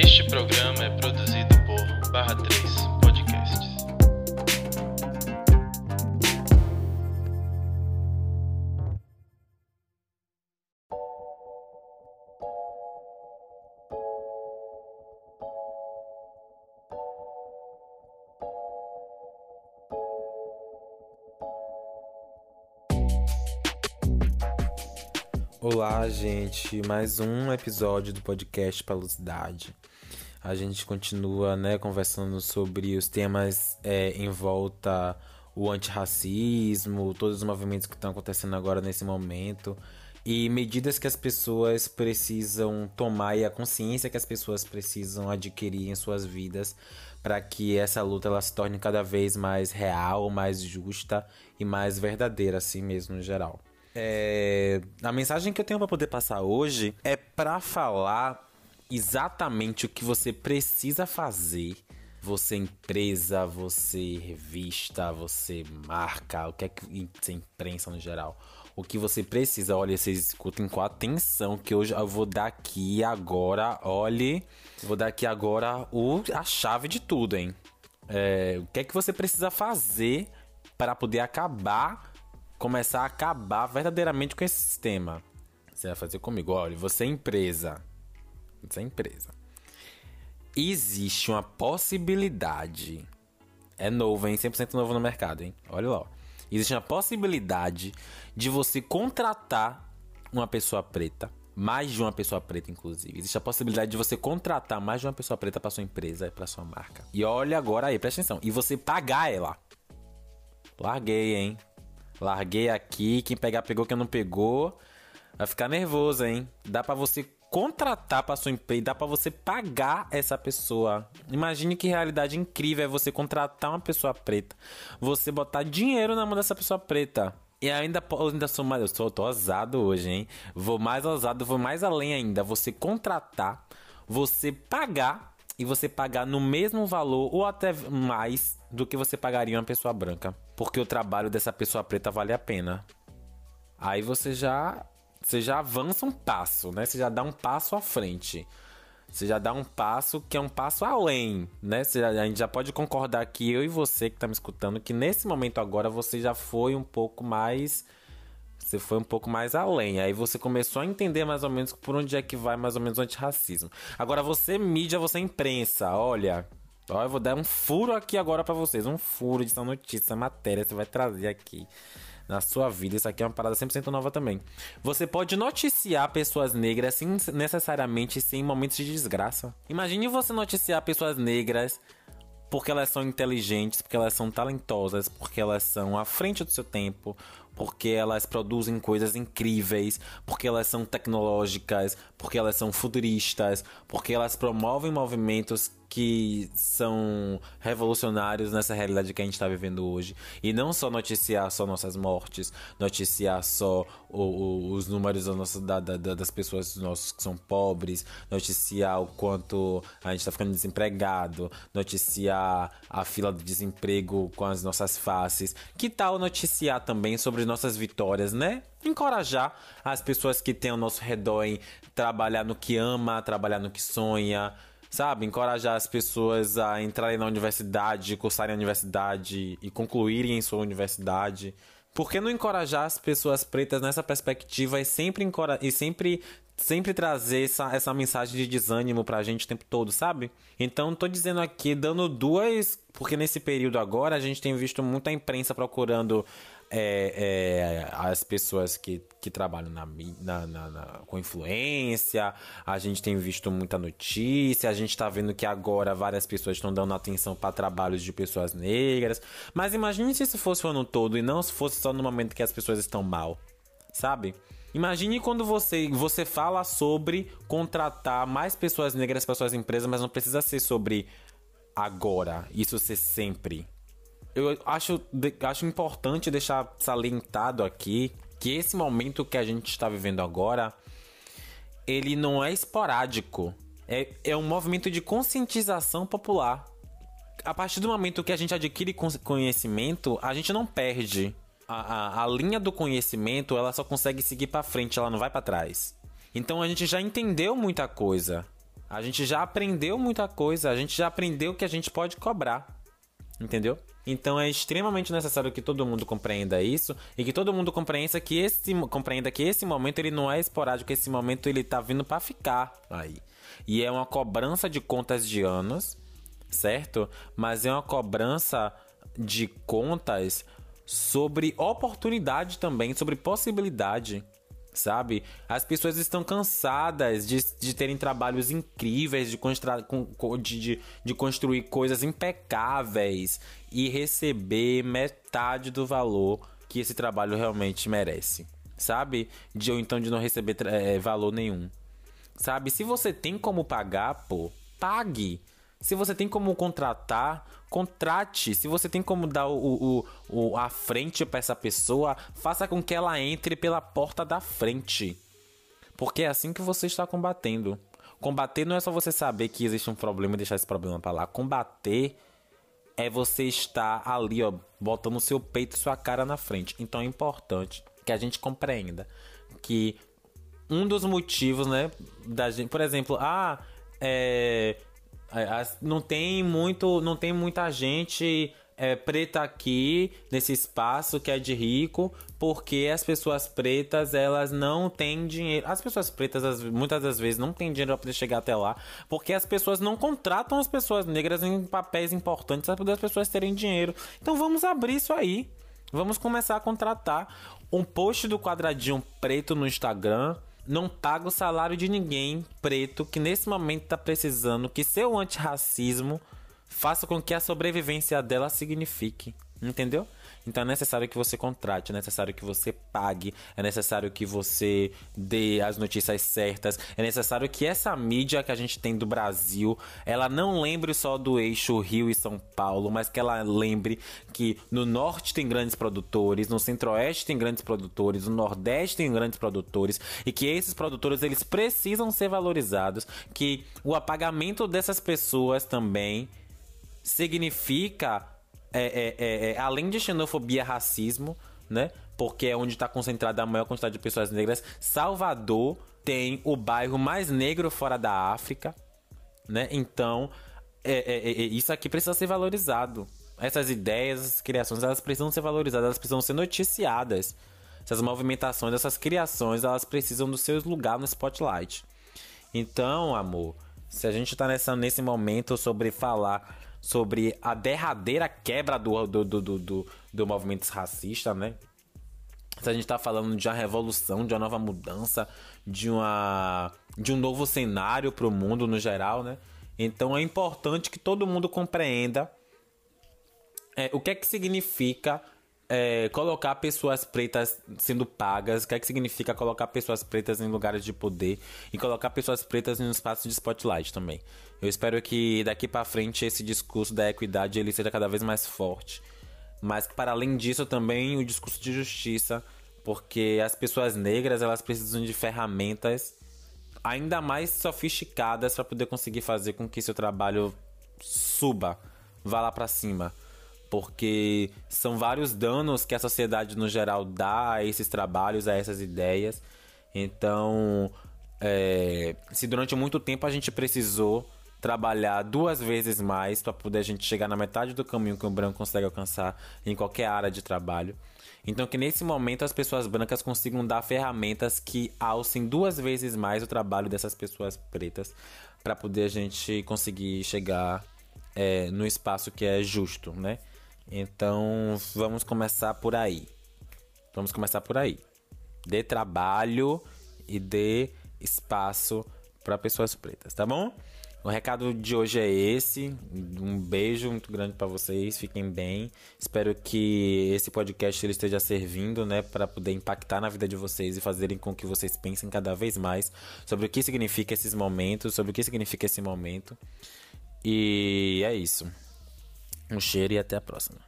Este programa é produzido por Barra 3 Podcasts. Olá, gente. Mais um episódio do podcast Palucidade. A gente continua, né, conversando sobre os temas é, em volta o antirracismo, todos os movimentos que estão acontecendo agora nesse momento e medidas que as pessoas precisam tomar e a consciência que as pessoas precisam adquirir em suas vidas para que essa luta ela se torne cada vez mais real, mais justa e mais verdadeira, assim mesmo, no geral. É, a mensagem que eu tenho para poder passar hoje é para falar exatamente o que você precisa fazer. Você empresa, você revista, você marca, o que é que você imprensa no geral. O que você precisa, olha, vocês escutem com atenção que hoje eu vou dar aqui agora, olhe, vou dar aqui agora o, a chave de tudo, hein? É, o que é que você precisa fazer para poder acabar começar a acabar verdadeiramente com esse sistema. Você vai fazer comigo, olha, você é empresa. É empresa. Existe uma possibilidade. É novo, hein? 100% novo no mercado, hein? Olha lá. Existe uma possibilidade de você contratar uma pessoa preta. Mais de uma pessoa preta, inclusive. Existe a possibilidade de você contratar mais de uma pessoa preta para sua empresa para sua marca. E olha agora aí, presta atenção. E você pagar ela. Larguei, hein? Larguei aqui, quem pegar pegou, quem não pegou, vai ficar nervoso, hein? Dá para você contratar para sua empresa, dá para você pagar essa pessoa. Imagine que realidade incrível é você contratar uma pessoa preta, você botar dinheiro na mão dessa pessoa preta. E ainda, ainda sou mais, eu sou, tô ousado hoje, hein? Vou mais ousado, vou mais além ainda. Você contratar, você pagar e você pagar no mesmo valor ou até mais do que você pagaria uma pessoa branca, porque o trabalho dessa pessoa preta vale a pena. Aí você já você já avança um passo, né? Você já dá um passo à frente. Você já dá um passo que é um passo além, né? Você, a gente já pode concordar aqui, eu e você que está me escutando, que nesse momento agora você já foi um pouco mais você foi um pouco mais além. Aí você começou a entender mais ou menos por onde é que vai mais ou menos o antirracismo. Agora você, mídia, você imprensa, olha. Ó, eu vou dar um furo aqui agora para vocês. Um furo de essa notícia, matéria você vai trazer aqui na sua vida. Isso aqui é uma parada 100% nova também. Você pode noticiar pessoas negras sem necessariamente ser em momentos de desgraça. Imagine você noticiar pessoas negras porque elas são inteligentes, porque elas são talentosas, porque elas são à frente do seu tempo, porque elas produzem coisas incríveis, porque elas são tecnológicas, porque elas são futuristas, porque elas promovem movimentos que são revolucionários nessa realidade que a gente está vivendo hoje. E não só noticiar só nossas mortes, noticiar só o, o, os números da, da, da, das pessoas nossos que são pobres, noticiar o quanto a gente está ficando desempregado, noticiar a fila de desemprego com as nossas faces. Que tal noticiar também sobre nossas vitórias, né? Encorajar as pessoas que têm ao nosso redor em trabalhar no que ama, trabalhar no que sonha, sabe? Encorajar as pessoas a entrarem na universidade, cursarem a universidade e concluírem em sua universidade. Por que não encorajar as pessoas pretas nessa perspectiva e sempre, e sempre, sempre trazer essa, essa mensagem de desânimo pra gente o tempo todo, sabe? Então, tô dizendo aqui, dando duas. Porque nesse período agora a gente tem visto muita imprensa procurando é, é, as pessoas que, que trabalham na, na, na, na, com influência, a gente tem visto muita notícia, a gente está vendo que agora várias pessoas estão dando atenção para trabalhos de pessoas negras. Mas imagine se isso fosse o ano todo e não se fosse só no momento que as pessoas estão mal, sabe? Imagine quando você, você fala sobre contratar mais pessoas negras para suas empresas, mas não precisa ser sobre agora, isso ser sempre eu acho, acho importante deixar salientado aqui que esse momento que a gente está vivendo agora, ele não é esporádico. É, é um movimento de conscientização popular. A partir do momento que a gente adquire conhecimento, a gente não perde. A, a, a linha do conhecimento, ela só consegue seguir para frente, ela não vai para trás. Então a gente já entendeu muita coisa. A gente já aprendeu muita coisa, a gente já aprendeu que a gente pode cobrar. Entendeu? Então é extremamente necessário que todo mundo compreenda isso e que todo mundo compreenda que esse, compreenda que esse momento ele não é esporádico, que esse momento ele tá vindo para ficar aí. E é uma cobrança de contas de anos, certo? Mas é uma cobrança de contas sobre oportunidade também, sobre possibilidade sabe? As pessoas estão cansadas de, de terem trabalhos incríveis, de, constra, de, de, de construir coisas impecáveis e receber metade do valor que esse trabalho realmente merece, sabe? De ou então de não receber é, valor nenhum, sabe? Se você tem como pagar, pô, pague. Se você tem como contratar, contrate. Se você tem como dar o, o, o a frente para essa pessoa, faça com que ela entre pela porta da frente. Porque é assim que você está combatendo. Combater não é só você saber que existe um problema e deixar esse problema para lá. Combater é você estar ali, ó, botando seu peito e sua cara na frente. Então é importante que a gente compreenda que um dos motivos, né, da gente, por exemplo, ah, é, não tem muito, não tem muita gente é, preta aqui nesse espaço que é de rico, porque as pessoas pretas elas não têm dinheiro. As pessoas pretas muitas das vezes não têm dinheiro para poder chegar até lá, porque as pessoas não contratam as pessoas negras em papéis importantes para poder as pessoas terem dinheiro. Então vamos abrir isso aí. Vamos começar a contratar um post do quadradinho preto no Instagram não paga o salário de ninguém preto que nesse momento está precisando que seu antirracismo faça com que a sobrevivência dela signifique. Entendeu? Então é necessário que você contrate, é necessário que você pague, é necessário que você dê as notícias certas, é necessário que essa mídia que a gente tem do Brasil, ela não lembre só do eixo Rio e São Paulo, mas que ela lembre que no norte tem grandes produtores, no centro-oeste tem grandes produtores, no nordeste tem grandes produtores e que esses produtores eles precisam ser valorizados, que o apagamento dessas pessoas também significa é, é, é, é, além de xenofobia, racismo, né? Porque é onde está concentrada a maior quantidade de pessoas negras. Salvador tem o bairro mais negro fora da África, né? Então, é, isso aqui precisa ser valorizado. Essas ideias, essas criações, elas precisam ser valorizadas, elas precisam ser noticiadas. Essas movimentações, essas criações, elas precisam do seu lugar no spotlight. Então, amor, se a gente tá nessa, nesse momento sobre falar sobre a derradeira quebra do, do, do, do, do movimento racista, né? Se a gente está falando de uma revolução, de uma nova mudança, de, uma, de um novo cenário para o mundo no geral, né? Então é importante que todo mundo compreenda é, o que é que significa é, colocar pessoas pretas sendo pagas, o que é que significa colocar pessoas pretas em lugares de poder e colocar pessoas pretas em um espaço de spotlight também. Eu espero que daqui para frente esse discurso da equidade ele seja cada vez mais forte, mas que para além disso também o discurso de justiça, porque as pessoas negras elas precisam de ferramentas ainda mais sofisticadas para poder conseguir fazer com que seu trabalho suba, vá lá para cima porque são vários danos que a sociedade no geral dá a esses trabalhos, a essas ideias. Então, é, se durante muito tempo a gente precisou trabalhar duas vezes mais para poder a gente chegar na metade do caminho que o branco consegue alcançar em qualquer área de trabalho. Então que nesse momento as pessoas brancas consigam dar ferramentas que alcem duas vezes mais o trabalho dessas pessoas pretas para poder a gente conseguir chegar é, no espaço que é justo, né? Então vamos começar por aí. Vamos começar por aí. Dê trabalho e dê espaço para pessoas pretas, tá bom? O recado de hoje é esse. Um beijo muito grande para vocês. Fiquem bem. Espero que esse podcast ele esteja servindo, né, para poder impactar na vida de vocês e fazerem com que vocês pensem cada vez mais sobre o que significa esses momentos, sobre o que significa esse momento. E é isso. Um cheiro e até a próxima.